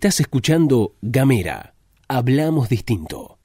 Estás escuchando Gamera. Hablamos distinto.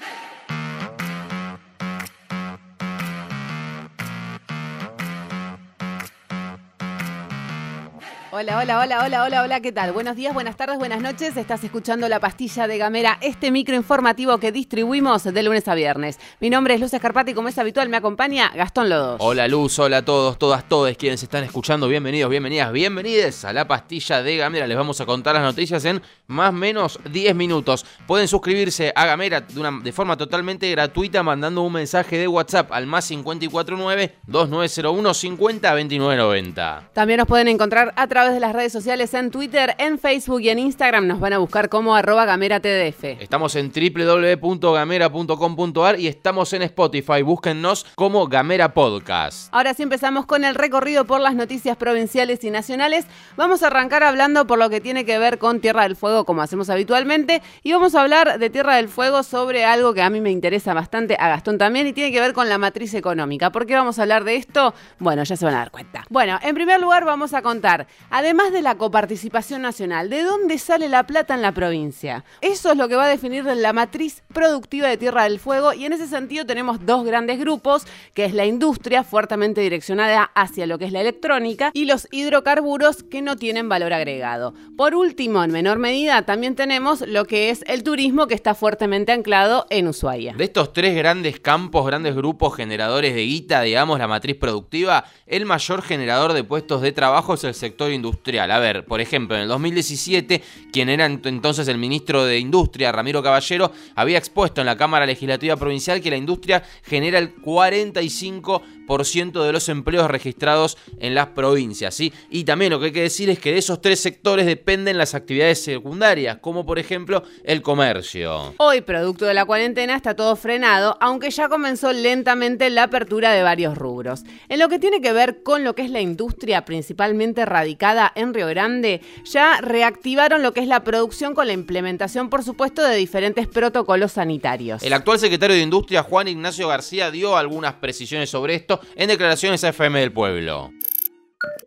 Hola, hola, hola, hola, hola, hola, ¿qué tal? Buenos días, buenas tardes, buenas noches. Estás escuchando La Pastilla de Gamera, este micro informativo que distribuimos de lunes a viernes. Mi nombre es Luz Escarpati y como es habitual me acompaña Gastón Lodos. Hola Luz, hola a todos, todas, todos quienes están escuchando. Bienvenidos, bienvenidas, bienvenides a La Pastilla de Gamera. Les vamos a contar las noticias en más o menos 10 minutos. Pueden suscribirse a Gamera de, una, de forma totalmente gratuita mandando un mensaje de WhatsApp al más 549-2901-502990. También nos pueden encontrar a través de las redes sociales en Twitter, en Facebook y en Instagram. Nos van a buscar como arroba gamera TDF. Estamos en www.gamera.com.ar y estamos en Spotify. Búsquennos como Gamera Podcast. Ahora sí empezamos con el recorrido por las noticias provinciales y nacionales. Vamos a arrancar hablando por lo que tiene que ver con Tierra del Fuego, como hacemos habitualmente. Y vamos a hablar de Tierra del Fuego sobre algo que a mí me interesa bastante, a Gastón también, y tiene que ver con la matriz económica. ¿Por qué vamos a hablar de esto? Bueno, ya se van a dar cuenta. Bueno, en primer lugar vamos a contar, además de la coparticipación nacional, ¿de dónde sale la plata en la provincia? Eso es lo que va a definir la matriz productiva de Tierra del Fuego y en ese sentido tenemos dos grandes grupos, que es la industria fuertemente direccionada hacia lo que es la electrónica y los hidrocarburos que no tienen valor agregado. Por último, en menor medida, también tenemos lo que es el turismo que está fuertemente anclado en Ushuaia. De estos tres grandes campos, grandes grupos generadores de guita, digamos, la matriz productiva, el mayor generador de puestos de trabajo es el sector industrial. A ver, por ejemplo, en el 2017, quien era entonces el ministro de Industria, Ramiro Caballero, había expuesto en la Cámara Legislativa Provincial que la industria genera el 45% de los empleos registrados en las provincias. ¿sí? Y también lo que hay que decir es que de esos tres sectores dependen las actividades secundarias, como por ejemplo el comercio. Hoy, producto de la cuarentena, está todo frenado, aunque ya comenzó lentamente la apertura de varios rubros. En lo que tiene que ver con lo que es la industria principalmente radicada en Río Grande, ya reactivaron lo que es la producción con la implementación, por supuesto, de diferentes protocolos sanitarios. El actual secretario de Industria, Juan Ignacio García, dio algunas precisiones sobre esto en declaraciones a FM del Pueblo.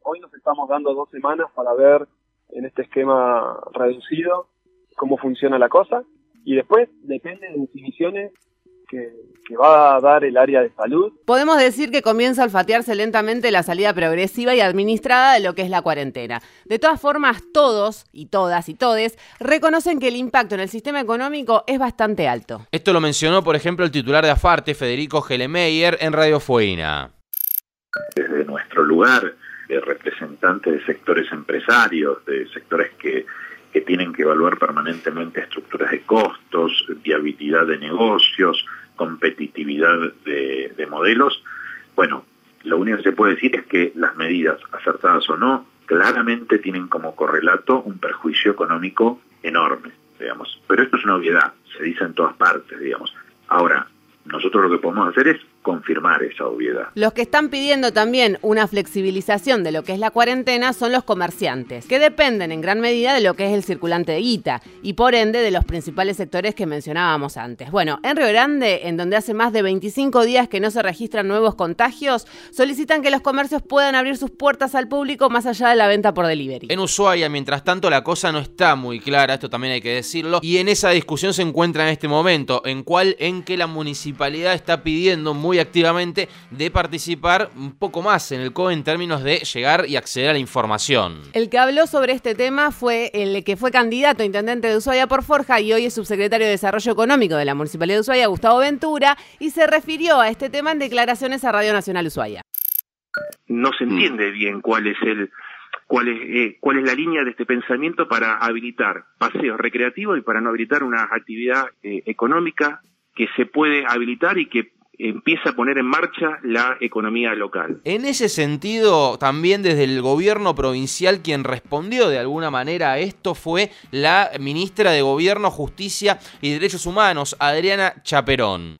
Hoy nos estamos dando dos semanas para ver en este esquema reducido cómo funciona la cosa y después depende de definiciones que, que, va a dar el área de salud. Podemos decir que comienza a olfatearse lentamente la salida progresiva y administrada de lo que es la cuarentena. De todas formas, todos y todas y todes reconocen que el impacto en el sistema económico es bastante alto. Esto lo mencionó, por ejemplo, el titular de Afarte, Federico Gelemeyer, en Radio Fueina. Desde nuestro lugar de representantes de sectores empresarios, de sectores que que tienen que evaluar permanentemente estructuras de costos, viabilidad de negocios, competitividad de, de, modelos. Bueno, lo único que se puede decir es que las medidas, acertadas o no, claramente tienen como correlato un perjuicio económico enorme, digamos. Pero esto es una obviedad, se dice en todas partes, digamos. Ahora, nosotros lo que podemos hacer es confirmar esa obviedad. Los que están pidiendo también una flexibilización de lo que es la cuarentena son los comerciantes, que dependen en gran medida de lo que es el circulante de guita y por ende de los principales sectores que mencionábamos antes. Bueno, en Río Grande, en donde hace más de 25 días que no se registran nuevos contagios, solicitan que los comercios puedan abrir sus puertas al público más allá de la venta por delivery. En Ushuaia, mientras tanto, la cosa no está muy clara, esto también hay que decirlo, y en esa discusión se encuentra en este momento, en cual en que la municipalidad está pidiendo muy activamente de participar un poco más en el COE en términos de llegar y acceder a la información. El que habló sobre este tema fue el que fue candidato a intendente de Ushuaia por Forja y hoy es subsecretario de Desarrollo Económico de la Municipalidad de Ushuaia, Gustavo Ventura, y se refirió a este tema en declaraciones a Radio Nacional Ushuaia. No se entiende bien cuál es el cuál es, eh, cuál es la línea de este pensamiento para habilitar paseos recreativos y para no habilitar una actividad eh, económica que se puede habilitar y que empieza a poner en marcha la economía local. En ese sentido, también desde el gobierno provincial quien respondió de alguna manera a esto fue la ministra de Gobierno, Justicia y Derechos Humanos, Adriana Chaperón.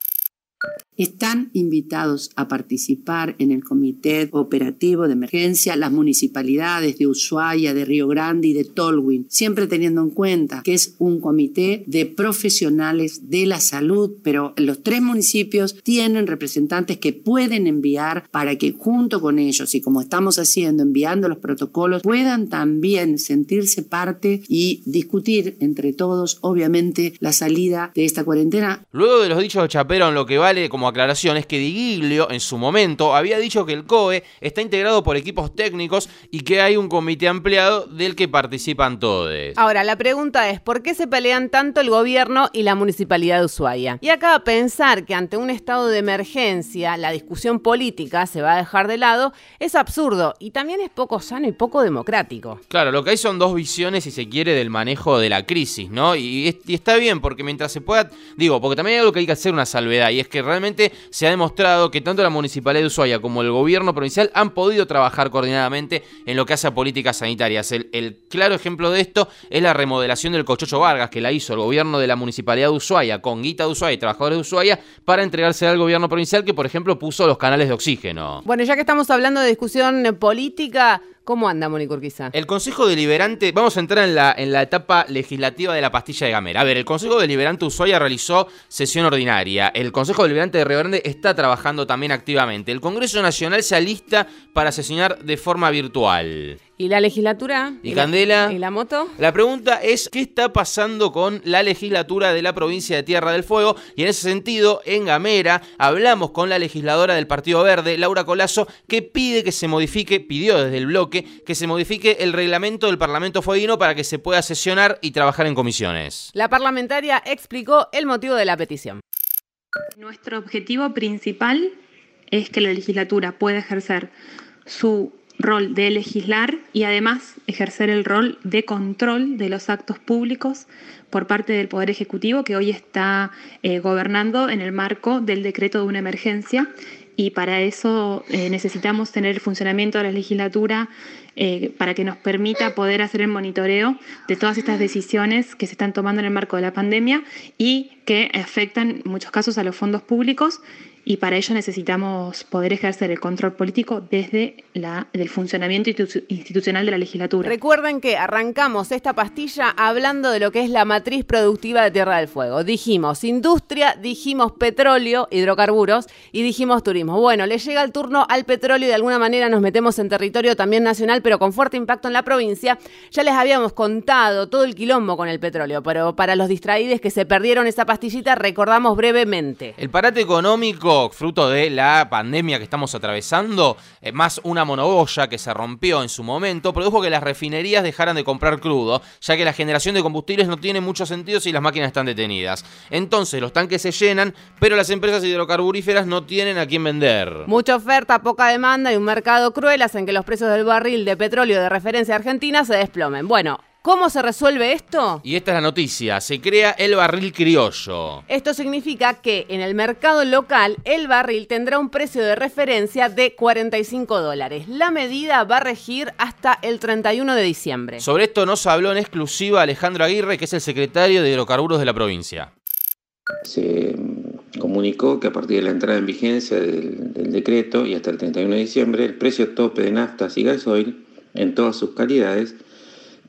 Están invitados a participar en el Comité Operativo de Emergencia las municipalidades de Ushuaia, de Río Grande y de Tolwyn, siempre teniendo en cuenta que es un comité de profesionales de la salud, pero los tres municipios tienen representantes que pueden enviar para que junto con ellos y como estamos haciendo, enviando los protocolos, puedan también sentirse parte y discutir entre todos, obviamente, la salida de esta cuarentena. Luego de los dichos en lo que vale como aclaración es que Digiglio en su momento había dicho que el COE está integrado por equipos técnicos y que hay un comité ampliado del que participan todos. Ahora, la pregunta es, ¿por qué se pelean tanto el gobierno y la municipalidad de Ushuaia? Y acá pensar que ante un estado de emergencia la discusión política se va a dejar de lado es absurdo y también es poco sano y poco democrático. Claro, lo que hay son dos visiones, si se quiere, del manejo de la crisis, ¿no? Y, y está bien, porque mientras se pueda, digo, porque también hay algo que hay que hacer una salvedad, y es que realmente se ha demostrado que tanto la Municipalidad de Ushuaia como el gobierno provincial han podido trabajar coordinadamente en lo que hace a políticas sanitarias. El, claro ejemplo de esto es la remodelación del Cochocho Vargas, que la hizo el gobierno de la Municipalidad de Ushuaia con guita de Ushuaia y trabajadores de Ushuaia para entregarse al gobierno provincial que, por ejemplo, puso los canales de oxígeno. Bueno, ya que estamos hablando de discusión política, ¿Cómo anda, Mónica Urquiza? El Consejo Deliberante, vamos a entrar en la, en la etapa legislativa de la pastilla de Gamera. A ver, el Consejo Deliberante Ushuaia realizó sesión ordinaria. El Consejo Deliberante de Río Grande está trabajando también activamente. El Congreso Nacional se alista para sesionar de forma virtual. ¿Y la legislatura? ¿Y, Candela? ¿Y la moto? La pregunta es, ¿qué está pasando con la legislatura de la provincia de Tierra del Fuego? Y en ese sentido, en Gamera, hablamos con la legisladora del Partido Verde, Laura Colazo, que pide que se modifique, pidió desde el bloque, que se modifique el reglamento del Parlamento Fueguino para que se pueda sesionar y trabajar en comisiones. La parlamentaria explicó el motivo de la petición. Nuestro objetivo principal es que la legislatura pueda ejercer su rol de legislar y además ejercer el rol de control de los actos públicos por parte del Poder Ejecutivo que hoy está eh, gobernando en el marco del decreto de una emergencia. Y para eso eh, necesitamos tener el funcionamiento de la legislatura eh, para que nos permita poder hacer el monitoreo de todas estas decisiones que se están tomando en el marco de la pandemia y que afectan en muchos casos a los fondos públicos y para ello necesitamos poder ejercer el control político desde la, el funcionamiento institucional de la legislatura. Recuerden que arrancamos esta pastilla hablando de lo que es la matriz productiva de Tierra del Fuego. Dijimos industria, dijimos petróleo, hidrocarburos y dijimos turismo. Bueno, le llega el turno al petróleo y de alguna manera nos metemos en territorio también nacional, pero con fuerte impacto en la provincia. Ya les habíamos contado todo el quilombo con el petróleo, pero para los distraídos que se perdieron esa pastillita, recordamos brevemente. El parate económico fruto de la pandemia que estamos atravesando, eh, más una monobolla que se rompió en su momento, produjo que las refinerías dejaran de comprar crudo, ya que la generación de combustibles no tiene mucho sentido si las máquinas están detenidas. Entonces los tanques se llenan, pero las empresas hidrocarburíferas no tienen a quién vender. Mucha oferta, poca demanda y un mercado cruel hacen que los precios del barril de petróleo de referencia argentina se desplomen. Bueno, ¿Cómo se resuelve esto? Y esta es la noticia, se crea el barril criollo. Esto significa que en el mercado local el barril tendrá un precio de referencia de 45 dólares. La medida va a regir hasta el 31 de diciembre. Sobre esto nos habló en exclusiva Alejandro Aguirre, que es el secretario de hidrocarburos de la provincia. Se comunicó que a partir de la entrada en vigencia del, del decreto y hasta el 31 de diciembre, el precio tope de naftas y gasoil en todas sus calidades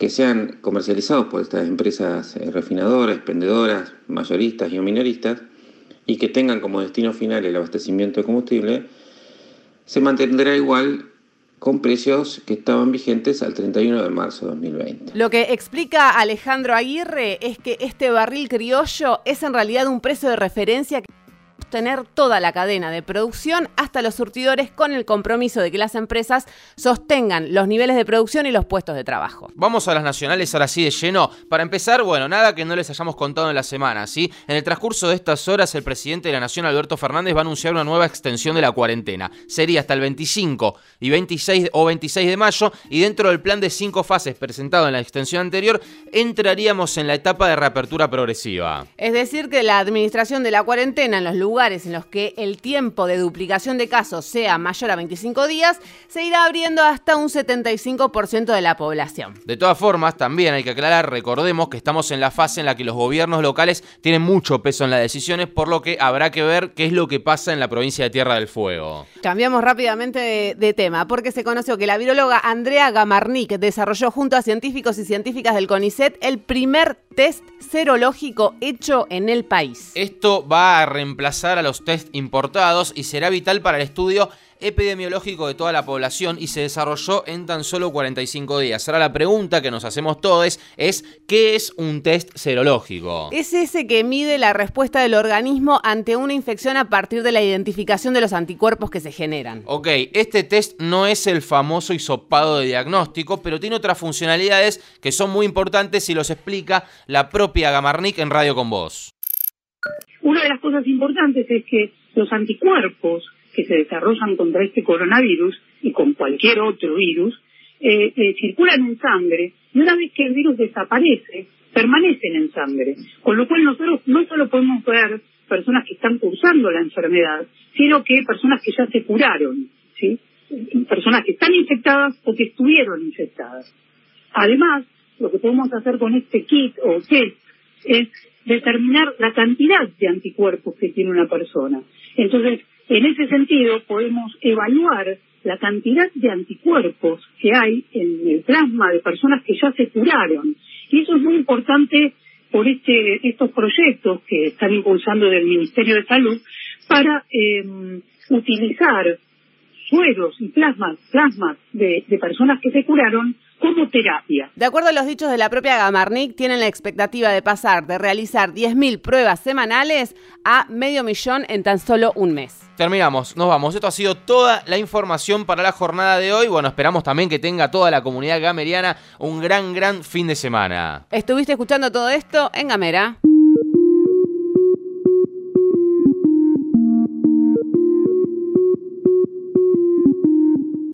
que sean comercializados por estas empresas eh, refinadoras, expendedoras, mayoristas y o minoristas, y que tengan como destino final el abastecimiento de combustible, se mantendrá igual con precios que estaban vigentes al 31 de marzo de 2020. Lo que explica Alejandro Aguirre es que este barril criollo es en realidad un precio de referencia tener toda la cadena de producción hasta los surtidores con el compromiso de que las empresas sostengan los niveles de producción y los puestos de trabajo. Vamos a las nacionales ahora sí de lleno. Para empezar, bueno, nada que no les hayamos contado en la semana, ¿sí? En el transcurso de estas horas, el presidente de la Nación, Alberto Fernández, va a anunciar una nueva extensión de la cuarentena. Sería hasta el 25 y 26 o 26 de mayo y dentro del plan de cinco fases presentado en la extensión anterior, entraríamos en la etapa de reapertura progresiva. Es decir, que la administración de la cuarentena en los lugares lugares en los que el tiempo de duplicación de casos sea mayor a 25 días, se irá abriendo hasta un 75% de la población. De todas formas, también hay que aclarar, recordemos que estamos en la fase en la que los gobiernos locales tienen mucho peso en las decisiones, por lo que habrá que ver qué es lo que pasa en la provincia de Tierra del Fuego. Cambiamos rápidamente de, de tema, porque se conoció que la viróloga Andrea Gamarnik desarrolló junto a científicos y científicas del CONICET el primer test serológico hecho en el país. Esto va a reemplazar a los test importados y será vital para el estudio epidemiológico de toda la población y se desarrolló en tan solo 45 días. Ahora la pregunta que nos hacemos todos es ¿qué es un test serológico? Es ese que mide la respuesta del organismo ante una infección a partir de la identificación de los anticuerpos que se generan. Ok, este test no es el famoso hisopado de diagnóstico, pero tiene otras funcionalidades que son muy importantes y los explica la propia Gamarnik en Radio con Voz. Una de las cosas importantes es que los anticuerpos que se desarrollan contra este coronavirus y con cualquier otro virus, eh, eh, circulan en sangre y una vez que el virus desaparece, permanecen en sangre. Con lo cual nosotros no solo podemos ver personas que están cursando la enfermedad, sino que personas que ya se curaron, ¿sí? personas que están infectadas o que estuvieron infectadas. Además, lo que podemos hacer con este kit o test es determinar la cantidad de anticuerpos que tiene una persona. Entonces, en ese sentido, podemos evaluar la cantidad de anticuerpos que hay en el plasma de personas que ya se curaron. Y eso es muy importante por este, estos proyectos que están impulsando del Ministerio de Salud para eh, utilizar sueros y plasmas, plasmas de, de personas que se curaron como terapia. De acuerdo a los dichos de la propia Gamarnik, tienen la expectativa de pasar de realizar 10.000 pruebas semanales a medio millón en tan solo un mes. Terminamos, nos vamos. Esto ha sido toda la información para la jornada de hoy. Bueno, esperamos también que tenga toda la comunidad gameriana un gran, gran fin de semana. ¿Estuviste escuchando todo esto en Gamera?